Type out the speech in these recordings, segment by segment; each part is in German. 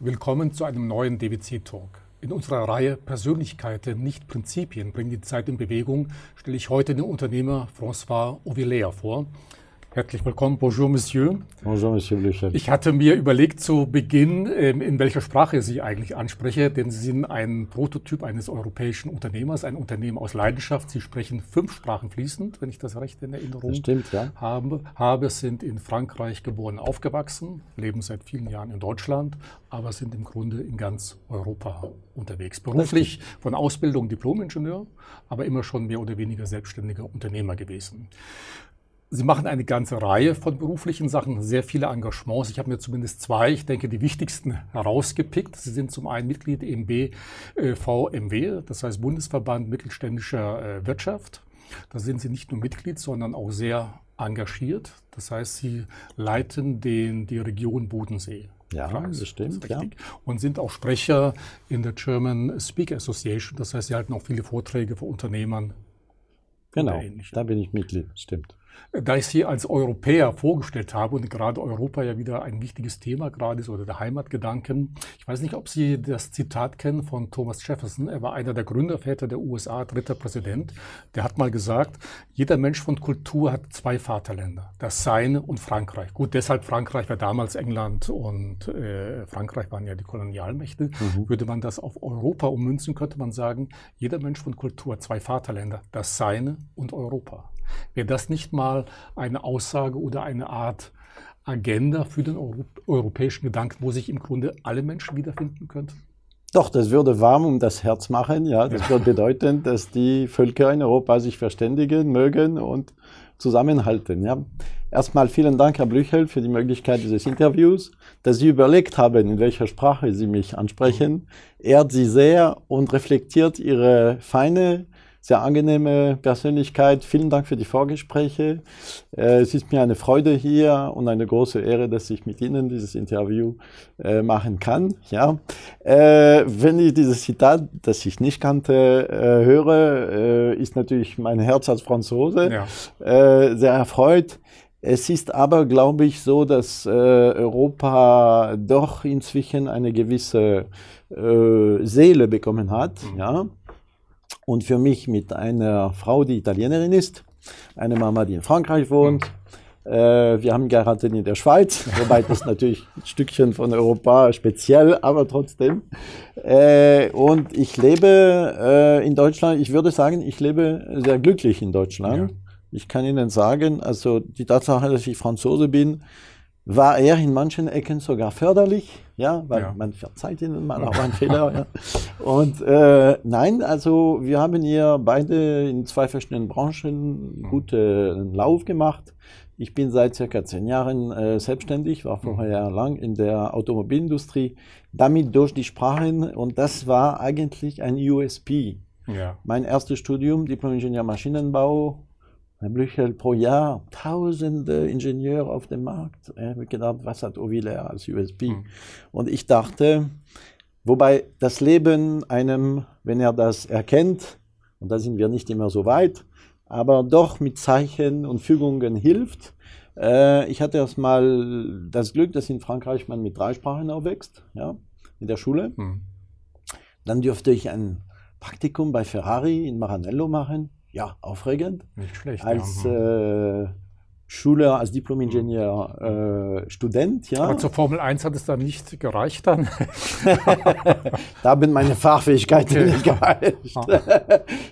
Willkommen zu einem neuen DWC Talk. In unserer Reihe Persönlichkeiten, nicht Prinzipien, bringen die Zeit in Bewegung, stelle ich heute den Unternehmer François Ovilea vor. Herzlich willkommen. Bonjour, Monsieur. Bonjour, Monsieur Blücher. Ich hatte mir überlegt zu Beginn, ähm, in welcher Sprache Sie eigentlich anspreche, denn Sie sind ein Prototyp eines europäischen Unternehmers, ein Unternehmen aus Leidenschaft. Sie sprechen fünf Sprachen fließend, wenn ich das recht in Erinnerung das stimmt, ja. habe. Habe, sind in Frankreich geboren, aufgewachsen, leben seit vielen Jahren in Deutschland, aber sind im Grunde in ganz Europa unterwegs. Beruflich von Ausbildung Diplomingenieur, aber immer schon mehr oder weniger selbstständiger Unternehmer gewesen. Sie machen eine ganze Reihe von beruflichen Sachen, sehr viele Engagements. Ich habe mir zumindest zwei, ich denke, die wichtigsten herausgepickt. Sie sind zum einen Mitglied im BVMW, das heißt Bundesverband Mittelständischer äh, Wirtschaft. Da sind Sie nicht nur Mitglied, sondern auch sehr engagiert. Das heißt, Sie leiten den, die Region Bodensee. Ja, das stimmt. Das ja. Und sind auch Sprecher in der German Speaker Association. Das heißt, Sie halten auch viele Vorträge vor Unternehmern. Genau, da bin ich Mitglied, stimmt. Da ich Sie als Europäer vorgestellt habe und gerade Europa ja wieder ein wichtiges Thema gerade ist oder der Heimatgedanken. Ich weiß nicht, ob Sie das Zitat kennen von Thomas Jefferson. Er war einer der Gründerväter der USA, dritter Präsident. Der hat mal gesagt, jeder Mensch von Kultur hat zwei Vaterländer, das Seine und Frankreich. Gut, deshalb Frankreich, weil damals England und äh, Frankreich waren ja die Kolonialmächte. Mhm. Würde man das auf Europa ummünzen, könnte man sagen, jeder Mensch von Kultur hat zwei Vaterländer, das Seine und Europa. Wäre das nicht mal eine Aussage oder eine Art Agenda für den Euro europäischen Gedanken, wo sich im Grunde alle Menschen wiederfinden könnten? Doch, das würde warm um das Herz machen. Ja, das ja. würde bedeuten, dass die Völker in Europa sich verständigen mögen und zusammenhalten. Ja. Erstmal vielen Dank, Herr Blüchel, für die Möglichkeit dieses Interviews, dass Sie überlegt haben, in welcher Sprache Sie mich ansprechen. Ehrt Sie sehr und reflektiert Ihre feine sehr angenehme Persönlichkeit. Vielen Dank für die Vorgespräche. Äh, es ist mir eine Freude hier und eine große Ehre, dass ich mit Ihnen dieses Interview äh, machen kann. Ja. Äh, wenn ich dieses Zitat, das ich nicht kannte, höre, ist natürlich mein Herz als Franzose ja. sehr erfreut. Es ist aber, glaube ich, so, dass äh, Europa doch inzwischen eine gewisse äh, Seele bekommen hat. Mhm. Ja? Und für mich mit einer Frau, die Italienerin ist, eine Mama, die in Frankreich wohnt. Äh, wir haben geheiratet in der Schweiz, wobei das natürlich ein Stückchen von Europa speziell, aber trotzdem. Äh, und ich lebe äh, in Deutschland, ich würde sagen, ich lebe sehr glücklich in Deutschland. Ja. Ich kann Ihnen sagen, also die Tatsache, dass ich Franzose bin, war er in manchen Ecken sogar förderlich, ja, weil ja. man verzeiht ihnen mal auch einen Fehler. Ja. Und äh, nein, also wir haben hier beide in zwei verschiedenen Branchen mhm. guten Lauf gemacht. Ich bin seit circa zehn Jahren äh, selbstständig, war vorher mhm. lang in der Automobilindustrie, damit durch die Sprachen und das war eigentlich ein USP. Ja. Mein erstes Studium, Diplom-Ingenieur Maschinenbau, Herr Blüchel pro Jahr tausende Ingenieure auf dem Markt. Ich habe gedacht, was hat Ovile als USB? Mhm. Und ich dachte, wobei das Leben einem, wenn er das erkennt, und da sind wir nicht immer so weit, aber doch mit Zeichen und Fügungen hilft. Äh, ich hatte erst mal das Glück, dass in Frankreich man mit drei Sprachen aufwächst, ja, in der Schule. Mhm. Dann dürfte ich ein Praktikum bei Ferrari in Maranello machen ja, aufregend. Nicht schlecht. Als ja. äh, Schüler, als Diplom-Ingenieur, äh, Student, ja. Aber zur Formel 1 hat es dann nicht gereicht dann? da bin meine Fachfähigkeiten okay. nicht gereicht. Ah.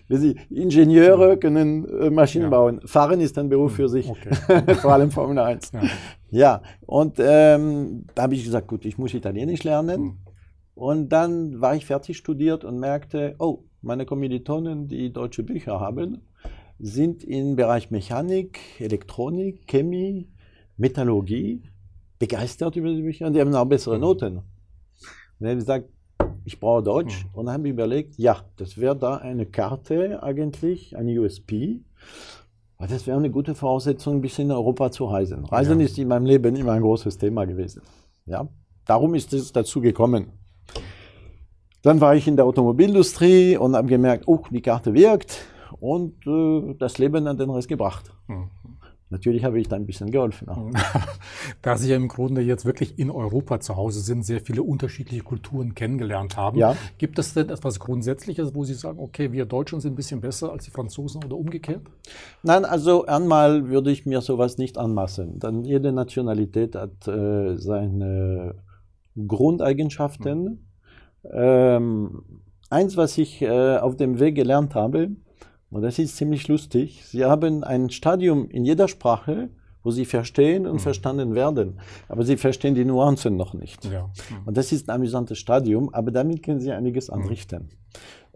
Ingenieure können äh, Maschinen ja. bauen. Fahren ist ein Beruf für sich, okay. vor allem Formel 1. Ja, ja. und ähm, da habe ich gesagt, gut, ich muss Italienisch lernen. Mhm. Und dann war ich fertig studiert und merkte, oh, meine Kommilitonen, die deutsche Bücher haben, sind im Bereich Mechanik, Elektronik, Chemie, Metallurgie begeistert über die Bücher und die haben auch bessere mhm. Noten. Und dann haben gesagt, ich brauche Deutsch mhm. und dann haben wir überlegt, ja, das wäre da eine Karte eigentlich, ein USP. Aber das wäre eine gute Voraussetzung, ein bisschen in Europa zu reisen. Reisen ja. ist in meinem Leben immer ein großes Thema gewesen. Ja, darum ist es dazu gekommen. Dann war ich in der Automobilindustrie und habe gemerkt, oh, die Karte wirkt und äh, das Leben hat den Rest gebracht. Mhm. Natürlich habe ich da ein bisschen geholfen. Auch. Da Sie ja im Grunde jetzt wirklich in Europa zu Hause sind, sehr viele unterschiedliche Kulturen kennengelernt haben, Ja. gibt es denn etwas Grundsätzliches, wo Sie sagen, okay, wir Deutschen sind ein bisschen besser als die Franzosen oder umgekehrt? Nein, also einmal würde ich mir sowas nicht anmaßen. Denn jede Nationalität hat äh, seine Grundeigenschaften. Ähm, eins, was ich äh, auf dem Weg gelernt habe, und das ist ziemlich lustig, Sie haben ein Stadium in jeder Sprache, wo Sie verstehen und verstanden werden. Aber Sie verstehen die Nuancen noch nicht. Ja. Und das ist ein amüsantes Stadium, aber damit können Sie einiges anrichten.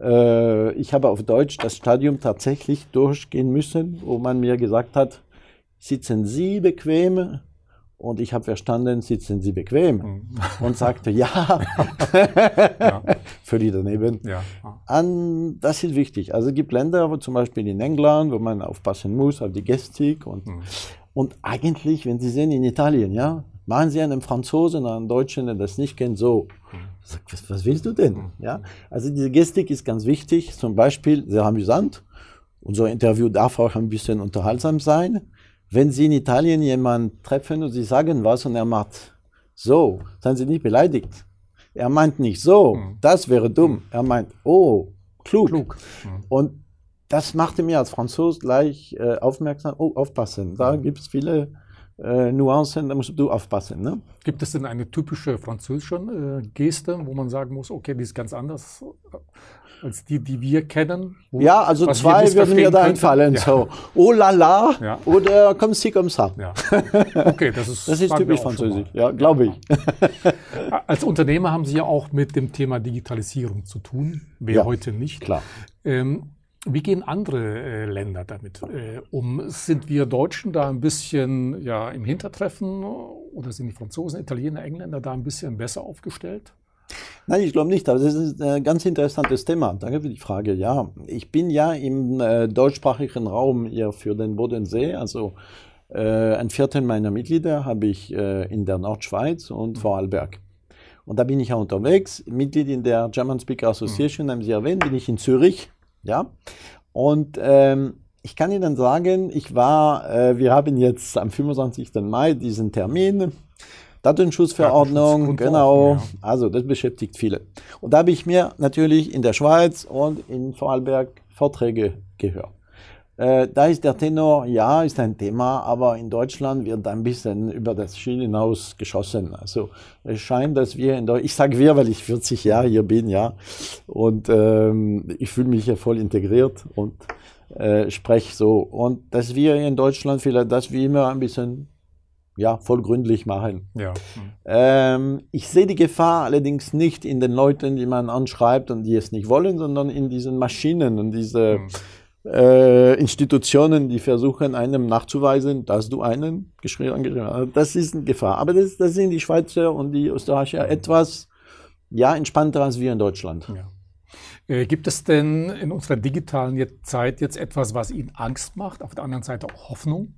Äh, ich habe auf Deutsch das Stadium tatsächlich durchgehen müssen, wo man mir gesagt hat, sitzen Sie bequem? Und ich habe verstanden, sitzen Sie bequem? Und sagte, ja, Ja. völlig daneben. Ja. An, das ist wichtig. Also es gibt Länder, wo zum Beispiel in England, wo man aufpassen muss auf die Gestik. Und, und eigentlich, wenn Sie sehen in Italien, ja, machen Sie einem Franzosen, einem Deutschen, der das nicht kennt, so. Sagt, Was, was willst du denn? Ja? Also diese Gestik ist ganz wichtig. Zum Beispiel, sehr amüsant. Unser Interview darf auch ein bisschen unterhaltsam sein. Wenn Sie in Italien jemanden treffen und Sie sagen was und er macht so, seien Sie nicht beleidigt. Er meint nicht so, das wäre dumm. Er meint, oh, klug. Klug. Und das machte mir als Franzose gleich äh, aufmerksam, oh, aufpassen. Da gibt es viele äh, Nuancen, da musst du aufpassen. Ne? Gibt es denn eine typische französische äh, Geste, wo man sagen muss, okay, die ist ganz anders äh, als die, die wir kennen? Ja, also zwei würden mir da einfallen. Ja. So, oh la la Ja. oder comme si comme ça. Ja. Okay, das ist, Das ist typisch französisch, ja, glaube ich. Als Unternehmer haben Sie ja auch mit dem Thema Digitalisierung zu tun. Wer heute nicht. Klar. Ähm, wie gehen andere äh, Länder damit äh, um? Sind wir Deutschen da ein bisschen ja, im Hintertreffen oder sind die Franzosen, Italiener, Engländer da ein bisschen besser aufgestellt? Nein, ich glaube nicht, aber das ist ein ganz interessantes Thema. Danke für die Frage. Ja, ich bin ja im äh, deutschsprachigen Raum hier für den Bodensee, also äh, ein Viertel meiner Mitglieder habe ich in der Nordschweiz und Vorarlberg. Und da bin ich ja unterwegs, Mitglied in der German Speaker Association, haben Sie erwähnt, bin ich in Zürich, ja. Und ähm, ich kann Ihnen sagen, ich war, äh, wir haben jetzt am 25. Mai diesen Termin, Datenschutzverordnung, genau. ja. Also das beschäftigt viele. Und da habe ich mir natürlich in der Schweiz und in Vorarlberg Vorträge gehört. Äh, da ist der Tenor, ja, ist ein Thema, aber in Deutschland wird ein bisschen über das Ziel hinaus geschossen. Also es scheint, dass wir in Deutschland, ich sage wir, weil ich 40 Jahre hier bin, ja, und ähm, ich fühle mich hier voll integriert und äh, spreche so. Und dass wir in Deutschland vielleicht das wie immer ein bisschen, ja, voll gründlich machen. Ja. Ähm, ich sehe die Gefahr allerdings nicht in den Leuten, die man anschreibt und die es nicht wollen, sondern in diesen Maschinen und diese äh, Institutionen, die versuchen, einem nachzuweisen, dass du einen geschrieben angeschrieben hast. Das ist eine Gefahr. Aber das, das sind die Schweizer und die Österreicher etwas ja, entspannter als wir in Deutschland. Ja. Äh, gibt es denn in unserer digitalen Zeit jetzt etwas, was Ihnen Angst macht, auf der anderen Seite auch Hoffnung?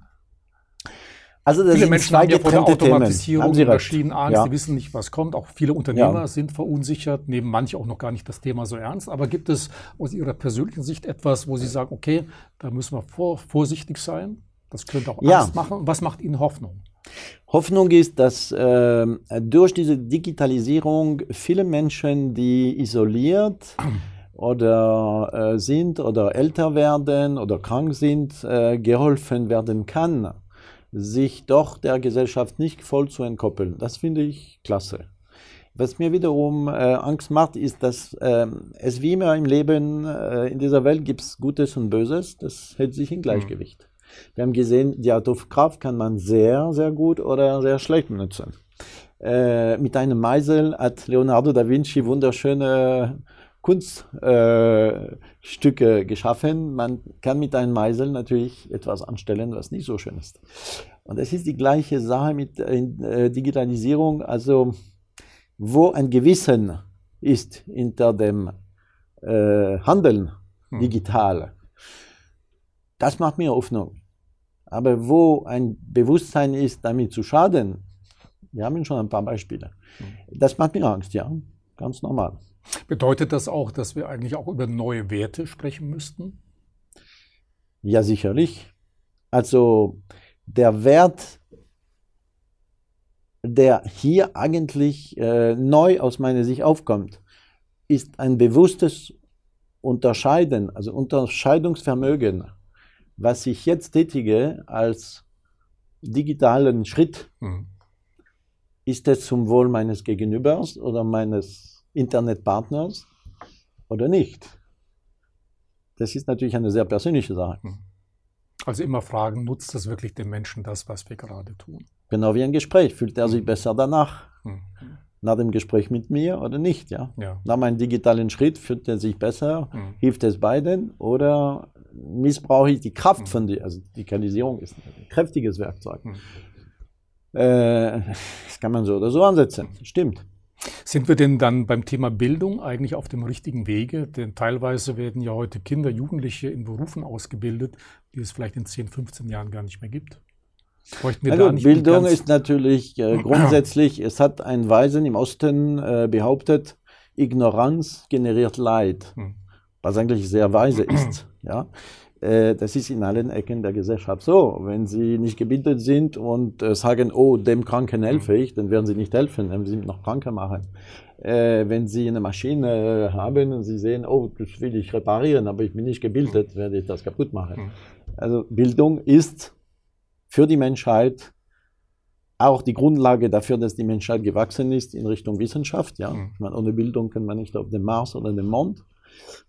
Also das viele sind Menschen zwei haben ja vor der. Automatisierung. Maschinen Angst, Ja. die wissen nicht, was kommt. Auch viele Unternehmer Ja. sind verunsichert, nehmen manche auch noch gar nicht das Thema so ernst. Aber gibt es aus Ihrer persönlichen Sicht etwas, wo Sie sagen, okay, da müssen wir vor, vorsichtig sein? Das könnte auch Ja. Angst machen. Was macht Ihnen Hoffnung? Hoffnung ist, dass ähm, durch diese Digitalisierung viele Menschen, die isoliert oder äh, sind oder älter werden oder krank sind, äh, geholfen werden kann, sich doch der Gesellschaft nicht voll zu entkoppeln. Das finde ich klasse. Was mir wiederum äh, Angst macht, ist, dass ähm, es wie immer im Leben äh, in dieser Welt gibt es Gutes und Böses. Das hält sich in Gleichgewicht. Wir haben gesehen, die Atomkraft kann man sehr, sehr gut oder sehr schlecht benutzen. Äh, mit einem Meisel hat Leonardo da Vinci wunderschöne Kunststücke äh, geschaffen. Man kann mit einem Meisel natürlich etwas anstellen, was nicht so schön ist. Und es ist die gleiche Sache mit äh, Digitalisierung. Also, wo ein Gewissen ist hinter dem äh, Handeln digital, das macht mir Hoffnung. Aber wo ein Bewusstsein ist, damit zu schaden, wir haben schon ein paar Beispiele. Das macht mir Angst, ja, ganz normal. Bedeutet das auch, dass wir eigentlich auch über neue Werte sprechen müssten? Ja, sicherlich. Also der Wert, der hier eigentlich äh, neu aus meiner Sicht aufkommt, ist ein bewusstes Unterscheiden, also Unterscheidungsvermögen, was ich jetzt tätige als digitalen Schritt. Mhm. Ist es zum Wohl meines Gegenübers oder meines Internetpartners oder nicht? Das ist natürlich eine sehr persönliche Sache. Mhm. Also immer fragen, nutzt das wirklich dem Menschen das, was wir gerade tun? Genau wie ein Gespräch. Fühlt er sich mhm. besser danach? Mhm. Nach dem Gespräch mit mir oder nicht? Ja? ja. Nach meinem digitalen Schritt fühlt er sich besser? Mhm. Hilft es beiden? Oder missbrauche ich die Kraft mhm. von dir? Also Digitalisierung ist ein kräftiges Werkzeug. Mhm. Äh, das kann man so oder so ansetzen. Stimmt. Sind wir denn dann beim Thema Bildung eigentlich auf dem richtigen Wege? Denn teilweise werden ja heute Kinder, Jugendliche in Berufen ausgebildet, die es vielleicht in 10, 15 Jahren gar nicht mehr gibt. Also Bildung ist natürlich äh, grundsätzlich, es hat ein Weisen im Osten äh, behauptet, Ignoranz generiert Leid, hm. was eigentlich sehr weise ist. Ja? Äh, das ist in allen Ecken der Gesellschaft so. Wenn Sie nicht gebildet sind und äh, sagen, oh, dem Kranken helfe ich, dann werden Sie nicht helfen, dann werden Sie noch kranker machen. Äh, wenn Sie eine Maschine haben und Sie sehen, oh, das will ich reparieren, aber ich bin nicht gebildet, werde ich das kaputt machen. Hm. Also Bildung ist für die Menschheit auch die Grundlage dafür, dass die Menschheit gewachsen ist in Richtung Wissenschaft. Ja? Mhm. Meine, ohne Bildung kann man nicht auf den Mars oder den Mond.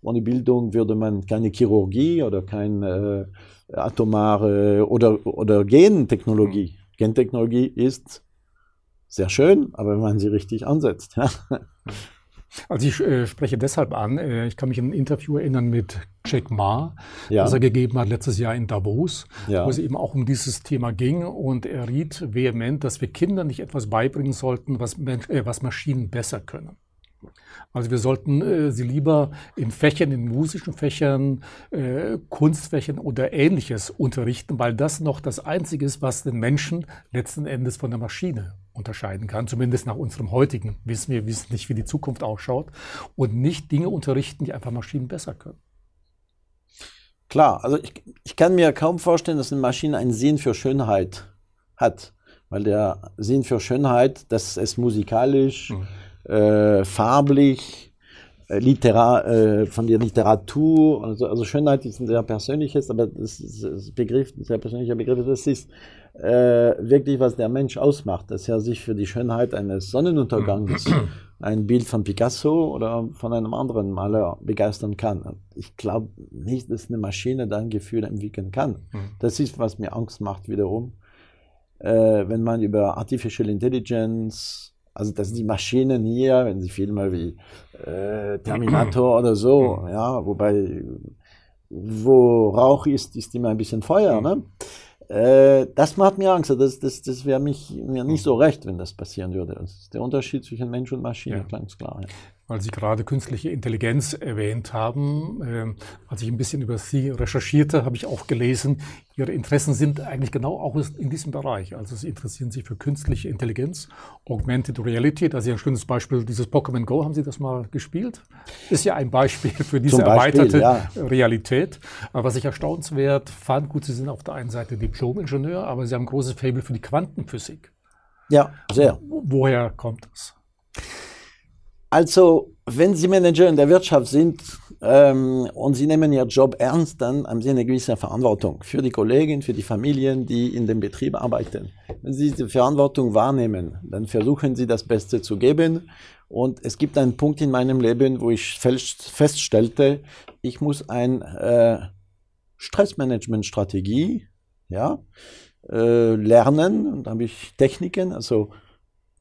Ohne Bildung würde man keine Chirurgie oder keine äh, atomare oder, oder Gentechnologie. Mhm. Gentechnologie ist sehr schön, aber wenn man sie richtig ansetzt. Ja. Also ich äh, spreche deshalb an, äh, ich kann mich an ein Interview erinnern mit Jack Ma, ja. das er gegeben hat letztes Jahr in Davos, ja. wo es eben auch um dieses Thema ging und er riet vehement, dass wir Kindern nicht etwas beibringen sollten, was, Mensch, äh, was Maschinen besser können. Also wir sollten äh, sie lieber in Fächern, in musischen Fächern, äh, Kunstfächern oder ähnliches unterrichten, weil das noch das Einzige ist, was den Menschen letzten Endes von der Maschine unterscheiden kann. Zumindest nach unserem heutigen Wissen. Wir wissen nicht, wie die Zukunft ausschaut. Und nicht Dinge unterrichten, die einfach Maschinen besser können. Klar, also ich, ich kann mir kaum vorstellen, dass eine Maschine einen Sinn für Schönheit hat. Weil der Sinn für Schönheit, dass es musikalisch, mhm äh, farblich, äh, Literar, äh, von der Literatur, also, also Schönheit ist ein sehr persönliches, aber das ist das Begriff, ein sehr persönlicher Begriff, das ist äh, wirklich, was der Mensch ausmacht, dass er sich für die Schönheit eines Sonnenuntergangs, ein Bild von Picasso oder von einem anderen Maler begeistern kann. Ich glaube nicht, dass eine Maschine da ein Gefühl entwickeln kann. Mhm. Das ist, was mir Angst macht wiederum. Äh, wenn man über Artificial Intelligence also das sind die Maschinen hier, wenn Sie Filme wie äh, Terminator oder so, mhm. ja, wobei wo Rauch ist, ist immer ein bisschen Feuer. Mhm. Ne? Äh, das macht mir Angst. Das, das, das wäre mir nicht so recht, wenn das passieren würde. Das ist der Unterschied zwischen Mensch und Maschine, ja. ganz klar. Ja weil Sie gerade künstliche Intelligenz erwähnt haben. Ähm, als ich ein bisschen über Sie recherchierte, habe ich auch gelesen, Ihre Interessen sind eigentlich genau auch in diesem Bereich. Also Sie interessieren sich für künstliche Intelligenz, Augmented Reality. Da ist ja ein schönes Beispiel, dieses Pokémon Go, haben Sie das mal gespielt? Ist ja ein Beispiel für diese Beispiel, erweiterte ja. Realität. Aber was ich erstaunenswert fand, gut, Sie sind auf der einen Seite Diplom-Ingenieur, aber Sie haben ein großes Fable für die Quantenphysik. Ja, sehr. Woher kommt das? Also, wenn Sie Manager in der Wirtschaft sind ähm, und Sie nehmen Ihren Job ernst, dann haben Sie eine gewisse Verantwortung für die Kollegen, für die Familien, die in dem Betrieb arbeiten. Wenn Sie diese Verantwortung wahrnehmen, dann versuchen Sie das Beste zu geben. Und es gibt einen Punkt in meinem Leben, wo ich feststellte, ich muss eine äh, Stressmanagement-Strategie ja, äh, lernen. Und da habe ich Techniken, also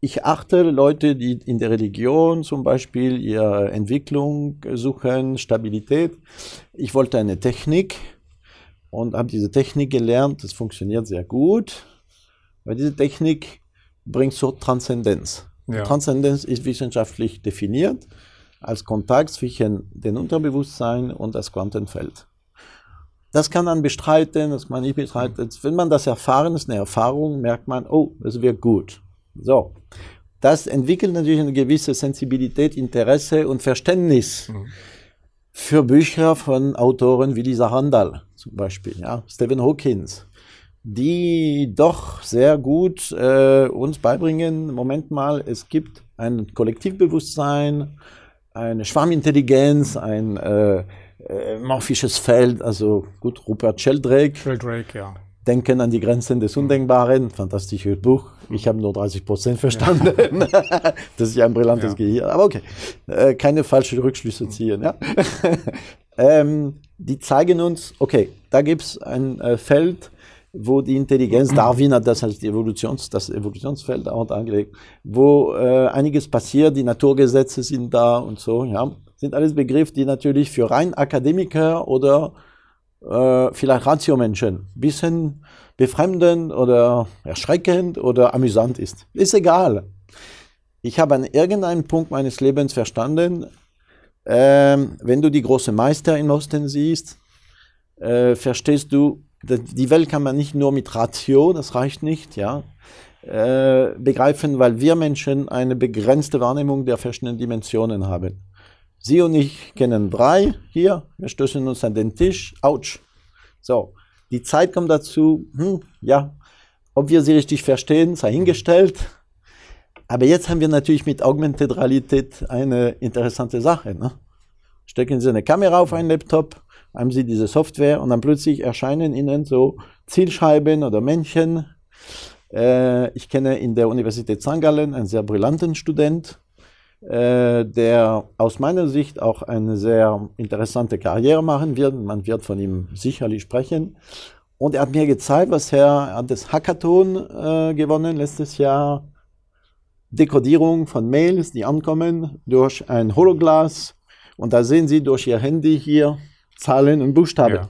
ich achte Leute, die in der Religion zum Beispiel ihre Entwicklung suchen, Stabilität. Ich wollte eine Technik und habe diese Technik gelernt. Das funktioniert sehr gut, weil diese Technik bringt so Transzendenz. Ja. Transzendenz ist wissenschaftlich definiert als Kontakt zwischen dem Unterbewusstsein und das Quantenfeld. Das kann man bestreiten, das kann man nicht bestreiten. Wenn man das erfahren ist, eine Erfahrung, merkt man, oh, es wird gut. So, das entwickelt natürlich eine gewisse Sensibilität, Interesse und Verständnis mhm. für Bücher von Autoren wie Lisa Randall zum Beispiel, ja, Stephen Hawkins. die doch sehr gut äh, uns beibringen, Moment mal, es gibt ein Kollektivbewusstsein, eine Schwarmintelligenz, ein äh, äh, morphisches Feld, also gut, Rupert Sheldrake. Sheldrake, ja. Denken an die Grenzen des Undenkbaren, fantastisches Buch. Ich habe nur 30 Prozent verstanden. Ja. das ist ja ein brillantes ja. Gehirn. Aber okay, äh, keine falschen Rückschlüsse ziehen. Ja? ähm, die zeigen uns, okay, da gibt es ein äh, Feld, wo die Intelligenz, Darwin hat das als die Evolutions, das Evolutionsfeld auch angelegt, wo äh, einiges passiert, die Naturgesetze sind da und so, ja, sind alles Begriffe, die natürlich für rein Akademiker oder äh, vielleicht Ratio-Menschen ein bisschen befremdend oder erschreckend oder amüsant ist. Ist egal. Ich habe an irgendeinem Punkt meines Lebens verstanden, äh, wenn du die großen Meister im Osten siehst, äh, verstehst du, die Welt kann man nicht nur mit Ratio, das reicht nicht, ja, äh, begreifen, weil wir Menschen eine begrenzte Wahrnehmung der verschiedenen Dimensionen haben. Sie und ich kennen drei hier, wir stößen uns an den Tisch, ouch. So, die Zeit kommt dazu, hm, ja, ob wir sie richtig verstehen, sei hingestellt. Aber jetzt haben wir natürlich mit Augmented Realität eine interessante Sache. Ne? Stecken Sie eine Kamera auf einen Laptop, haben Sie diese Software und dann plötzlich erscheinen Ihnen so Zielscheiben oder Männchen. Äh, ich kenne in der Universität St. Gallen einen sehr brillanten Student, der aus meiner Sicht auch eine sehr interessante Karriere machen wird. Man wird von ihm sicherlich sprechen. Und er hat mir gezeigt, was er, er hat das Hackathon äh, gewonnen letztes Jahr. Dekodierung von Mails, die ankommen durch ein Hologlas. Und da sehen Sie durch Ihr Handy hier Zahlen und Buchstaben. Ja.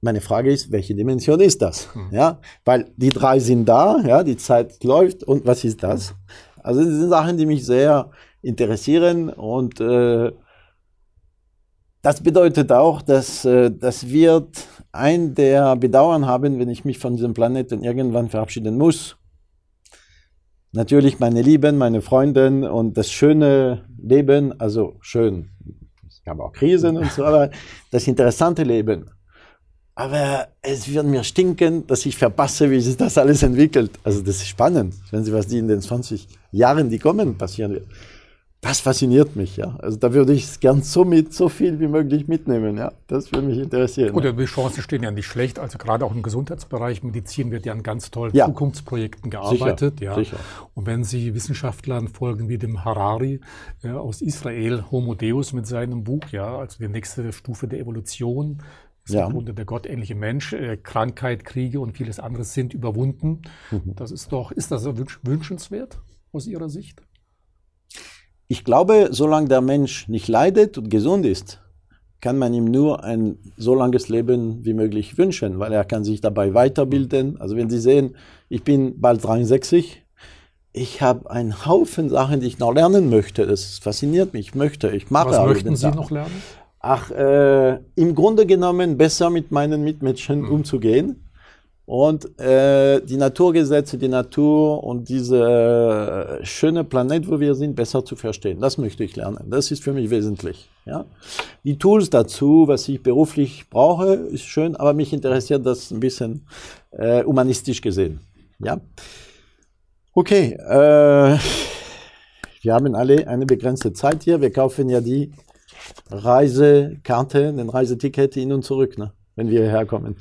Meine Frage ist, welche Dimension ist das? Hm. Ja, weil die drei sind da, ja, die Zeit läuft und was ist das? Also das sind Sachen, die mich sehr interessieren und äh, das bedeutet auch, dass äh, das wird ein der Bedauern haben, wenn ich mich von diesem Planeten irgendwann verabschieden muss. Natürlich meine Lieben, meine Freunde und das schöne Leben, also schön, es gab auch Krisen und so, aber das interessante Leben. Aber es wird mir stinken, dass ich verpasse, wie sich das alles entwickelt. Also das ist spannend, wenn Sie was die in den 20 Jahren, die kommen, passieren wird. Das fasziniert mich, ja. Also da würde ich es gern so mit, so viel wie möglich mitnehmen, ja. Das würde mich interessieren. Gut, ja. die Chancen stehen ja nicht schlecht. Also gerade auch im Gesundheitsbereich, Medizin wird ja an ganz tollen ja. Zukunftsprojekten gearbeitet, sicher, ja. Sicher. Und wenn Sie Wissenschaftlern folgen wie dem Harari äh, aus Israel, Homo Deus mit seinem Buch, ja, also die nächste Stufe der Evolution, ist ja. im Grunde der gottähnliche Mensch. Äh, Krankheit, Kriege und vieles anderes sind überwunden. Mhm. Das ist doch, ist das wünschenswert aus Ihrer Sicht? Ich glaube, solange der Mensch nicht leidet und gesund ist, kann man ihm nur ein so langes Leben wie möglich wünschen, weil er kann sich dabei weiterbilden. Also wenn Sie sehen, ich bin bald 63, ich habe einen Haufen Sachen, die ich noch lernen möchte. Das fasziniert mich, ich möchte, ich mache. Was möchten Sie noch lernen? ach, äh, im Grunde genommen besser mit meinen Mitmenschen mhm. umzugehen. Und äh, die Naturgesetze, die Natur und diese äh, schöne Planet, wo wir sind, besser zu verstehen. Das möchte ich lernen. Das ist für mich wesentlich. Ja? Die Tools dazu, was ich beruflich brauche, ist schön, aber mich interessiert das ein bisschen äh, humanistisch gesehen. Ja? Okay, äh, wir haben alle eine begrenzte Zeit hier. Wir kaufen ja die Reisekarte, ein Reiseticket hin und zurück, ne? Wenn wir hierher kommen.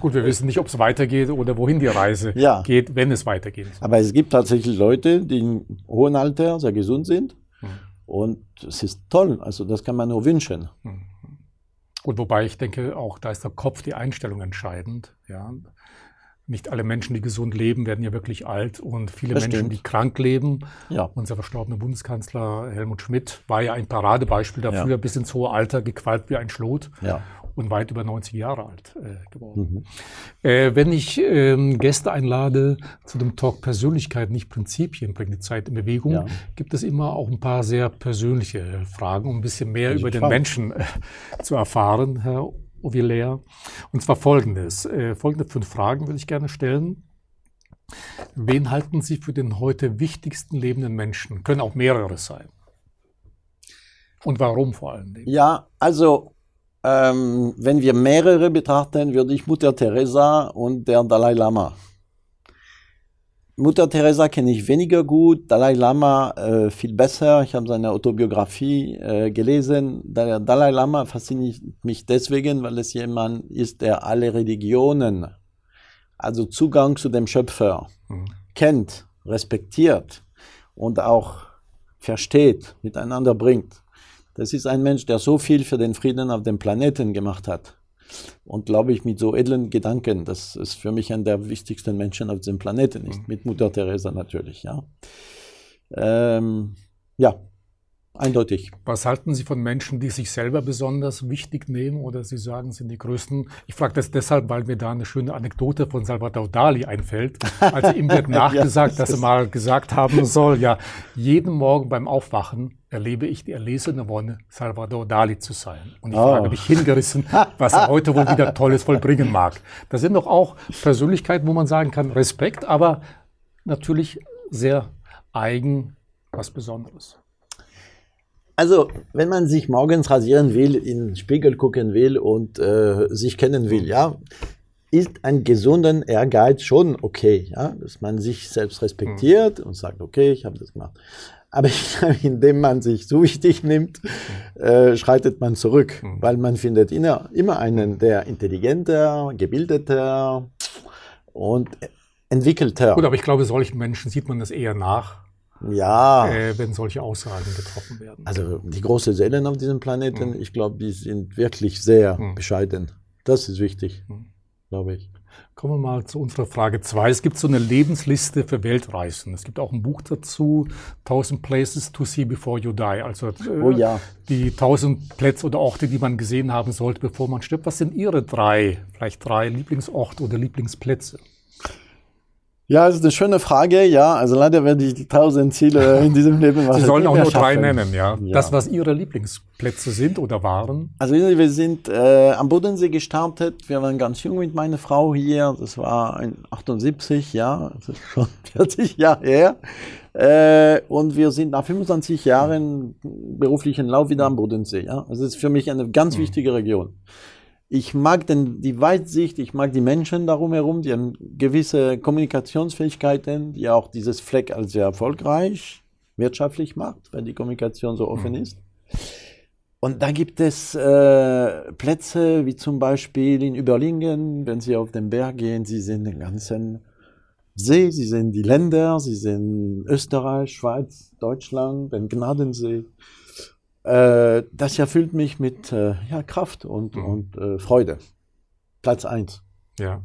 Gut, wir wissen nicht, ob es weitergeht oder wohin die Reise ja. geht, wenn es weitergeht. Aber es gibt tatsächlich Leute, die im hohen Alter sehr gesund sind. Mhm. Und es ist toll. Also das kann man nur wünschen. Mhm. Gut, wobei ich denke, auch da ist der Kopf, die Einstellung entscheidend. Ja nicht alle Menschen, die gesund leben, werden ja wirklich alt und viele das Menschen, stimmt. die krank leben. Ja. Unser verstorbener Bundeskanzler Helmut Schmidt war ja ein Paradebeispiel dafür, ja. bis ins hohe Alter gequält wie ein Schlot. Ja. Und weit über 90 Jahre alt äh, geworden. Mhm. Äh, wenn ich ähm, Gäste einlade zu dem Talk Persönlichkeit, nicht Prinzipien, bringt die Zeit in Bewegung, ja. gibt es immer auch ein paar sehr persönliche Fragen, um ein bisschen mehr über den Menschen äh, zu erfahren, Herr Ovillea. Und zwar folgendes. Äh, folgende fünf Fragen würde ich gerne stellen. Wen halten Sie für den heute wichtigsten lebenden Menschen? Können auch mehrere sein. Und warum vor allen Dingen? Ja, also Ähm, wenn wir mehrere betrachten, würde ich Mutter Teresa und der Dalai Lama. Mutter Teresa kenne ich weniger gut, Dalai Lama äh, viel besser. Ich habe seine Autobiografie äh, gelesen. Der Dalai Lama fasziniert mich deswegen, weil es jemand ist, der alle Religionen, also Zugang zu dem Schöpfer, mhm. kennt, respektiert und auch versteht, miteinander bringt. Das ist ein Mensch, der so viel für den Frieden auf dem Planeten gemacht hat. Und glaube ich, mit so edlen Gedanken, dass es für mich einer der wichtigsten Menschen auf diesem Planeten ist. Mhm. Mit Mutter Teresa natürlich, ja. Ähm, ja, Eindeutig. Was halten Sie von Menschen, die sich selber besonders wichtig nehmen oder Sie sagen, sind die größten? Ich frage das deshalb, weil mir da eine schöne Anekdote von Salvador Dali einfällt. Also ihm wird nachgesagt, ja, dass er mal gesagt haben soll, ja, jeden Morgen beim Aufwachen erlebe ich die erlesene Wonne, Salvador Dali zu sein. Und ich oh. frage mich hingerissen, was er heute wohl wieder Tolles vollbringen mag. Das sind doch auch Persönlichkeiten, wo man sagen kann, Respekt, aber natürlich sehr eigen, was Besonderes. Also, wenn man sich morgens rasieren will, in den Spiegel gucken will und äh, sich kennen will, ja, ist ein gesunden Ehrgeiz schon okay, ja, dass man sich selbst respektiert mhm. und sagt, okay, ich habe das gemacht. Aber indem man sich so wichtig nimmt, äh, schreitet man zurück, mhm. weil man findet immer, immer einen, der intelligenter, gebildeter und entwickelter. Gut, aber ich glaube, solchen Menschen sieht man das eher nach ja. Äh, wenn solche Aussagen getroffen werden. Also die großen Seelen auf diesem Planeten, mhm. ich glaube, die sind wirklich sehr mhm. bescheiden. Das ist wichtig, mhm. glaube ich. Kommen wir mal zu unserer Frage 2. Es gibt so eine Lebensliste für Weltreisen. Es gibt auch ein Buch dazu, 1000 Places to see before you die. Also äh, oh ja. die 1000 Plätze oder Orte, die man gesehen haben sollte, bevor man stirbt. Was sind Ihre drei, vielleicht drei Lieblingsorte oder Lieblingsplätze? Ja, das ist eine schöne Frage. Ja, also leider werde ich tausend Ziele in diesem Leben Sie sollen auch nur drei nennen, ja? ja? Das, was Ihre Lieblingsplätze sind oder waren? Also wir sind äh, am Bodensee gestartet. Wir waren ganz jung mit meiner Frau hier. Das war 78, ja, das ist schon 40 Jahre her. Äh, und wir sind nach 25 Jahren beruflichen Lauf wieder am Bodensee. Ja, das ist für mich eine ganz mhm. wichtige Region ich mag den, die Weitsicht, ich mag die Menschen darum herum, die haben gewisse Kommunikationsfähigkeiten, die auch dieses Fleck als sehr erfolgreich wirtschaftlich macht, weil die Kommunikation so offen mhm. ist. Und da gibt es äh, Plätze wie zum Beispiel in Überlingen, wenn Sie auf den Berg gehen, Sie sehen den ganzen See, Sie sehen die Länder, Sie sehen Österreich, Schweiz, Deutschland, den Gnadensee. Äh, das erfüllt mich mit äh, ja, Kraft und, mhm. und äh, Freude. Platz 1. Ja.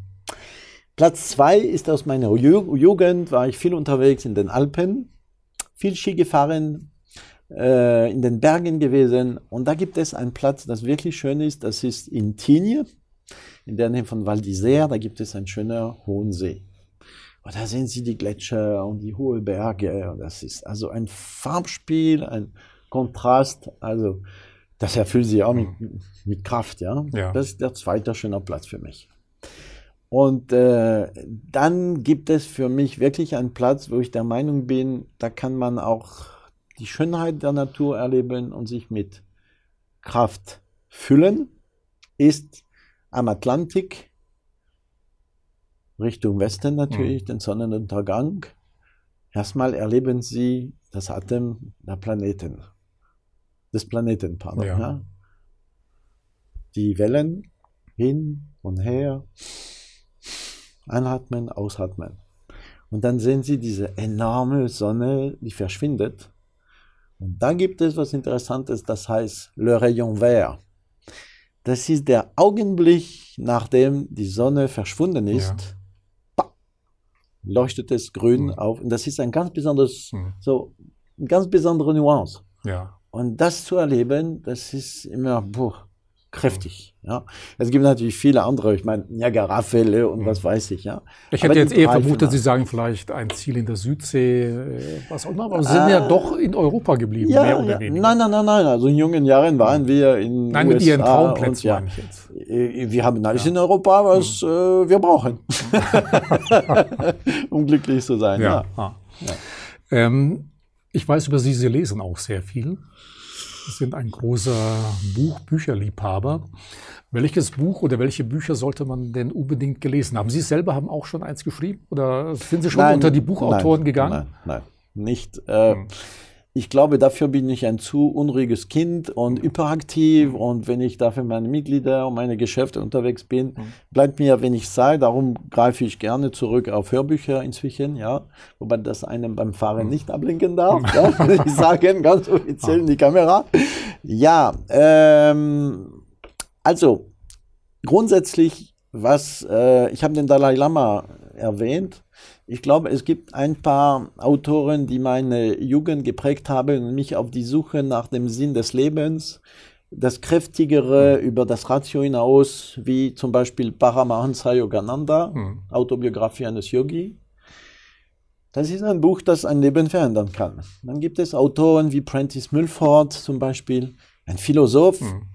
Platz 2 ist aus meiner Ju Jugend, war ich viel unterwegs in den Alpen, viel Ski gefahren, äh, in den Bergen gewesen. Und da gibt es einen Platz, das wirklich schön ist, das ist in Tignes, in der Nähe von Val d'Isère, da gibt es einen schönen hohen See. Und da sehen Sie die Gletscher und die hohen Berge. Das ist also ein Farbspiel, ein Kontrast, also das erfüllt sie auch mit, mit Kraft, ja? ja. Das ist der zweite schöne Platz für mich. Und äh, dann gibt es für mich wirklich einen Platz, wo ich der Meinung bin, da kann man auch die Schönheit der Natur erleben und sich mit Kraft füllen, ist am Atlantik, Richtung Westen natürlich, mhm. den Sonnenuntergang. Erstmal erleben Sie das Atem der Planeten des Planeten, pardon. Ja. Ja? Die Wellen hin und her, einatmen, ausatmen. Und dann sehen Sie diese enorme Sonne, die verschwindet. Und dann gibt es was Interessantes, das heißt Le Rayon Vert. Das ist der Augenblick, nachdem die Sonne verschwunden ist, ja. leuchtet es grün mhm. auf. Und das ist ein ganz besonderes, mhm. so, eine ganz besondere Nuance. Ja. Und das zu erleben, das ist immer boah, kräftig. Ja. Es gibt natürlich viele andere, ich meine, Niagara-Fälle und was weiß ich. Ja. Ich hätte jetzt eher vermutet, Sie sagen vielleicht ein Ziel in der Südsee, äh, was auch immer, aber Sie sind ja ah. doch in Europa geblieben, ja, mehr oder ja. weniger. Nein, nein, nein, nein. Also in jungen Jahren waren wir in Nein, USA mit Ihren Traumplätzen ja, jetzt. Äh, wir haben alles in Europa, was mhm. äh, wir brauchen, um glücklich zu sein. Ja. Ah. Ähm, ich weiß über Sie, Sie lesen auch sehr viel. sind ein großer Buch, Bücherliebhaber. Welches Buch oder welche Bücher sollte man denn unbedingt gelesen haben? Sie selber haben auch schon eins geschrieben oder sind Sie schon nein, unter die Buchautoren nein, gegangen? Nein, nein, nicht. Äh, hm ich glaube, dafür bin ich ein zu unruhiges Kind und hyperaktiv. Und wenn ich dafür meine Mitglieder und meine Geschäfte unterwegs bin, mhm. bleibt mir wenig Zeit. Darum greife ich gerne zurück auf Hörbücher inzwischen, ja. Wobei das einem beim Fahren mhm. nicht ablenken darf, ja, ich sagen, ganz offiziell in die Kamera. Ja, ähm, also grundsätzlich, was, äh, ich habe den Dalai Lama erwähnt. Ich glaube, es gibt ein paar Autoren, die meine Jugend geprägt haben und mich auf die Suche nach dem Sinn des Lebens, das Kräftigere mhm. über das Ratio hinaus, wie zum Beispiel Paramahansa Yogananda, mhm. Autobiografie eines Yogi. Das ist ein Buch, das ein Leben verändern kann. Dann gibt es Autoren wie Prentice Mulford zum Beispiel, ein Philosoph, mhm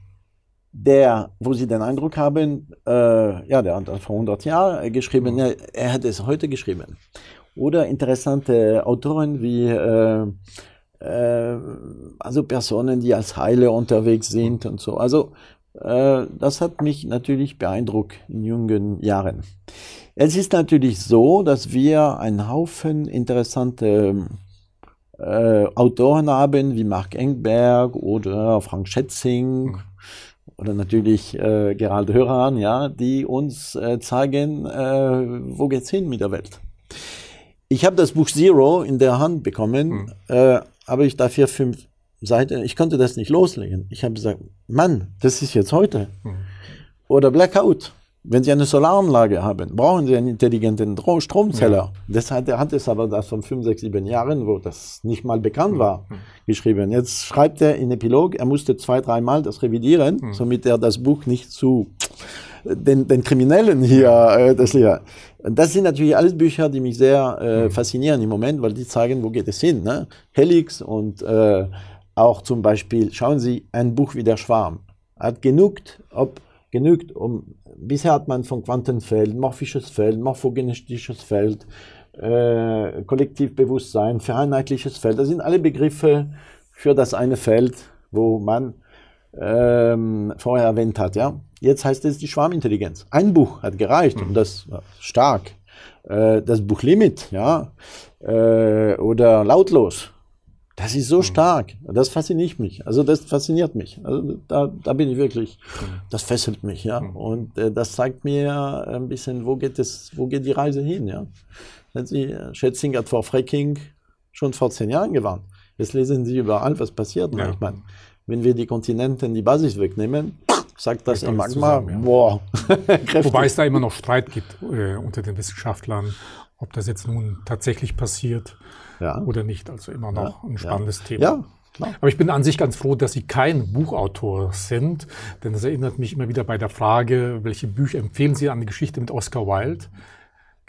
der, wo Sie den Eindruck haben, äh, ja, der hat vor 100 Jahren geschrieben, mhm. er, er hat es heute geschrieben. Oder interessante Autoren wie, äh, äh, also Personen, die als Heiler unterwegs sind und so. Also, äh, das hat mich natürlich beeindruckt in jungen Jahren. Es ist natürlich so, dass wir einen Haufen interessante äh, Autoren haben, wie Mark Engberg oder Frank Schätzing. Mhm oder natürlich äh, Gerald Höran, ja, die uns äh, zeigen, äh, wo geht's hin mit der Welt. Ich habe das Buch Zero in der Hand bekommen, mhm. äh, aber ich da vier, fünf Seiten, ich konnte das nicht loslegen. Ich habe gesagt, Mann, das ist jetzt heute. Mhm. Oder Blackout. Wenn Sie eine Solaranlage haben, brauchen Sie einen intelligenten Stromzähler. Ja. Das hat, er hat es aber das von fünf, sechs, sieben Jahren, wo das nicht mal bekannt mhm. war, mhm. geschrieben. Jetzt schreibt er in Epilog, er musste zwei, dreimal das revidieren, mhm. somit er das Buch nicht zu den, den Kriminellen hier äh, das lehrt. Das sind natürlich alles Bücher, die mich sehr äh, mhm. faszinieren im Moment, weil die zeigen, wo geht es hin. Ne? Helix und äh, auch zum Beispiel, schauen Sie, ein Buch wie Der Schwarm hat genügt, ob genügt, um bisher hat man von Quantenfeld, morphisches Feld, morphogenetisches Feld, äh, Kollektivbewusstsein, vereinheitliches Feld. Das sind alle Begriffe für das eine Feld, wo man ähm, vorher erwähnt hat. Ja? Jetzt heißt es die Schwarmintelligenz. Ein Buch hat gereicht mhm. und das äh, stark. Äh, das Buch Limit, ja, äh, oder lautlos das ist so mhm. stark. Das fasziniert mich. Also das fasziniert mich. Also da, da bin ich wirklich, mhm. das fesselt mich, ja. Mhm. Und äh, das zeigt mir ein bisschen, wo geht es, wo geht die Reise hin, ja. Sie, Schätzing hat vor Fracking schon vor zehn Jahren gewarnt. Jetzt lesen Sie überall, was passiert. Ja. Ich meine, wenn wir die Kontinenten die Basis wegnehmen, sagt das im Magma, zusammen, ja. boah. Wobei es da immer noch Streit gibt äh, unter den Wissenschaftlern, ob das jetzt nun tatsächlich passiert ja. oder nicht. Also immer noch ja. ein spannendes Thema. Ja. Klar. Aber ich bin an sich ganz froh, dass Sie kein Buchautor sind, denn das erinnert mich immer wieder bei der Frage, welche Bücher empfehlen Sie an die Geschichte mit Oscar Wilde?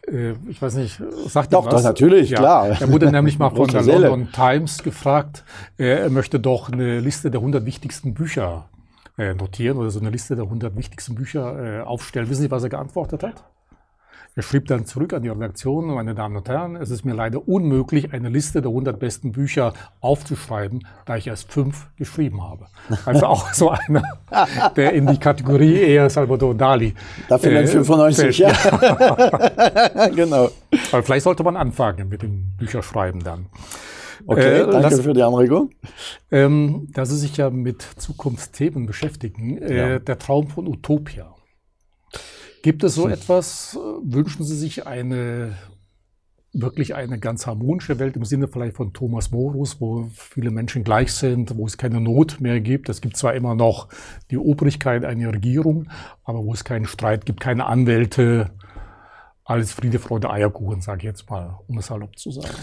Äh, ich weiß nicht, sagt Doch, das natürlich, ja. klar. Er wurde nämlich mal von der. London Times gefragt, er möchte doch eine Liste der 100 wichtigsten Bücher äh, notieren oder so eine Liste der 100 wichtigsten Bücher äh, aufstellen. Wissen Sie, was er geantwortet hat? Er schrieb dann zurück an die Redaktion, meine Damen und Herren, es ist mir leider unmöglich, eine Liste der 100 besten Bücher aufzuschreiben, da ich erst fünf geschrieben habe. Also auch so einer, der in die Kategorie eher Salvador Dali. Dafür äh, 95, ja. ja. genau. Aber vielleicht sollte man anfangen mit dem Bücherschreiben dann. Okay, äh, danke das, für die Anregung. Ähm, da Sie sich ja mit Zukunftsthemen beschäftigen, äh, ja. der Traum von Utopia. Gibt es so etwas? Wünschen Sie sich eine wirklich eine ganz harmonische Welt im Sinne vielleicht von Thomas Morus, wo viele Menschen gleich sind, wo es keine Not mehr gibt. Es gibt zwar immer noch die Obrigkeit, eine Regierung, aber wo es keinen Streit gibt, keine Anwälte, alles Friede, Freude, Eierkuchen, sage ich jetzt mal, um es salopp zu sagen.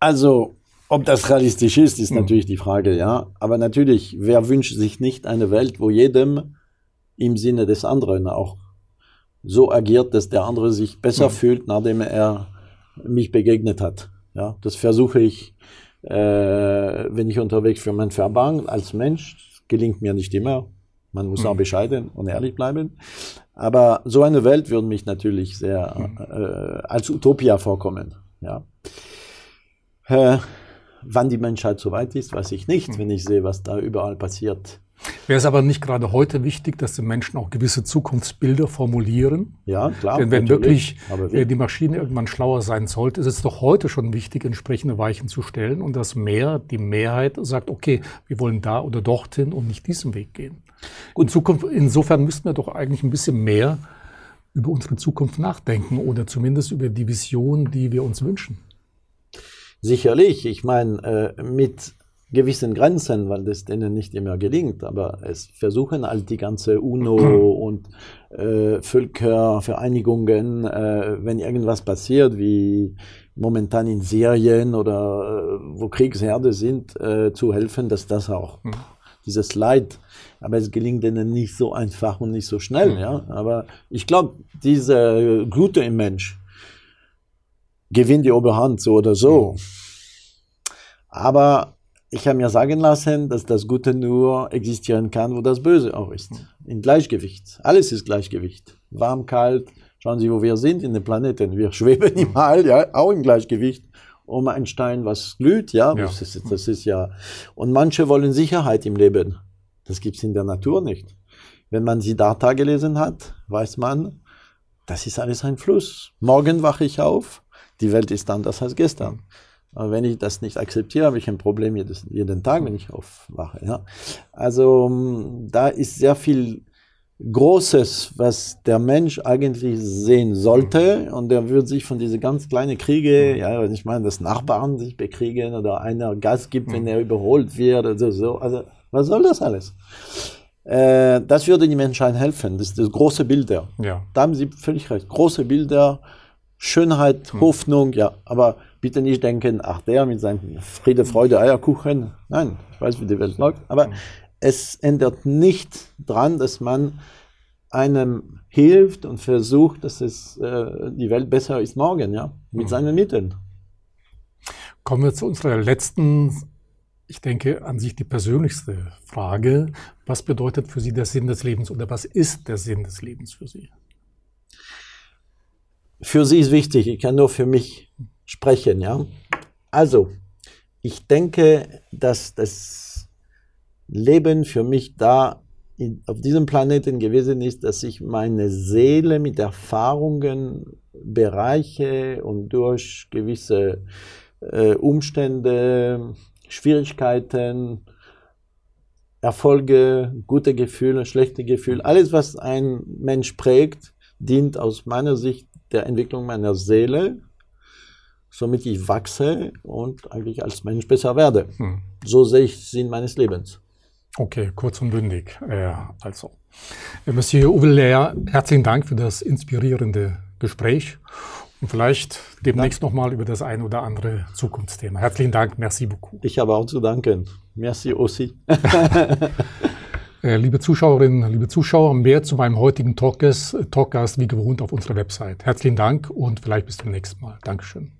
Also, ob das realistisch ist, ist hm. natürlich die Frage, ja. Aber natürlich, wer wünscht sich nicht eine Welt, wo jedem im Sinne des anderen auch so agiert, dass der andere sich besser mhm. fühlt, nachdem er mich begegnet hat. Ja, das versuche ich, äh, wenn ich unterwegs für mein Verband als Mensch, gelingt mir nicht immer. Man muss mhm. auch bescheiden und ehrlich bleiben. Aber so eine Welt würde mich natürlich sehr mhm. äh, als Utopia vorkommen. Ja. Äh, wann die Menschheit so weit ist, weiß ich nicht, wenn ich sehe, was da überall passiert. Wäre es aber nicht gerade heute wichtig, dass die Menschen auch gewisse Zukunftsbilder formulieren? Ja, klar. Denn wenn wirklich wie? die Maschine irgendwann schlauer sein sollte, ist es doch heute schon wichtig, entsprechende Weichen zu stellen und dass mehr, die Mehrheit sagt, okay, wir wollen da oder dorthin und nicht diesen Weg gehen. Gut. In Zukunft, insofern müssten wir doch eigentlich ein bisschen mehr über unsere Zukunft nachdenken oder zumindest über die Vision, die wir uns wünschen. Sicherlich. Ich meine, äh, mit gewissen Grenzen, weil das denen nicht immer gelingt. Aber es versuchen halt die ganze UNO und äh, Völkervereinigungen, äh, wenn irgendwas passiert, wie momentan in Syrien oder äh, wo Kriegsherde sind, äh, zu helfen, dass das auch mhm. dieses Leid, aber es gelingt denen nicht so einfach und nicht so schnell. Mhm. Ja? Aber ich glaube, diese Gute im Mensch gewinnt die Oberhand so oder so. Mhm. Aber ich habe mir sagen lassen, dass das Gute nur existieren kann, wo das Böse auch ist. In Gleichgewicht. Alles ist Gleichgewicht. Warm, kalt. Schauen Sie, wo wir sind in den Planeten. Wir schweben im All, ja, auch im Gleichgewicht. Um ein Stein, was glüht, ja, ja. Das, ist, das ist ja. Und manche wollen Sicherheit im Leben. Das gibt's in der Natur nicht. Wenn man Siddhartha gelesen hat, weiß man, das ist alles ein Fluss. Morgen wache ich auf, die Welt ist anders als gestern. Aber wenn ich das nicht akzeptiere, habe ich ein Problem jedes, jeden Tag, wenn ich aufwache. Ja. Also ähm, da ist sehr viel Großes, was der Mensch eigentlich sehen sollte. Und der würde sich von diese ganz kleinen Kriege, ja, wenn ich meine, dass Nachbarn sich bekriegen oder einer Gas gibt, wenn er überholt wird oder so. Also, was soll das alles? Äh, das würde die Menschheit helfen. Das ist das große Bilder. Ja. Da haben Sie völlig recht. Große Bilder, Schönheit, Hoffnung, ja. Aber bitte nicht denken, ach der mit seinem Friede, Freude, Eierkuchen. Nein, ich weiß, wie die Welt läuft. Aber es ändert nicht dran, dass man einem hilft und versucht, dass es äh, die Welt besser ist morgen, ja, mit mhm. seinen Mitteln. Kommen wir zu unserer letzten, ich denke, an sich die persönlichste Frage. Was bedeutet für Sie der Sinn des Lebens oder was ist der Sinn des Lebens für Sie? Für Sie ist wichtig, ich kann nur für mich sprechen. Ja? Also, ich denke, dass das Leben für mich da in, auf diesem Planeten gewesen ist, dass ich meine Seele mit Erfahrungen bereiche und durch gewisse äh, Umstände, Schwierigkeiten, Erfolge, gute Gefühle, schlechte Gefühle, alles, was ein Mensch prägt, dient aus meiner Sicht der Entwicklung meiner Seele somit ich wachse und eigentlich als Mensch besser werde. Hm. So sehe ich Sinn meines Lebens. Okay, kurz und bündig. Äh, also, Monsieur Uwe herzlichen Dank für das inspirierende Gespräch und vielleicht demnächst nochmal über das ein oder andere Zukunftsthema. Herzlichen Dank, merci beaucoup. Ich habe auch zu danken. Merci aussi. Äh, liebe Zuschauerinnen, liebe Zuschauer, mehr zu meinem heutigen Talkgast, Talkgast wie gewohnt auf unserer Website. Herzlichen Dank und vielleicht bis zum nächsten Mal. Dankeschön.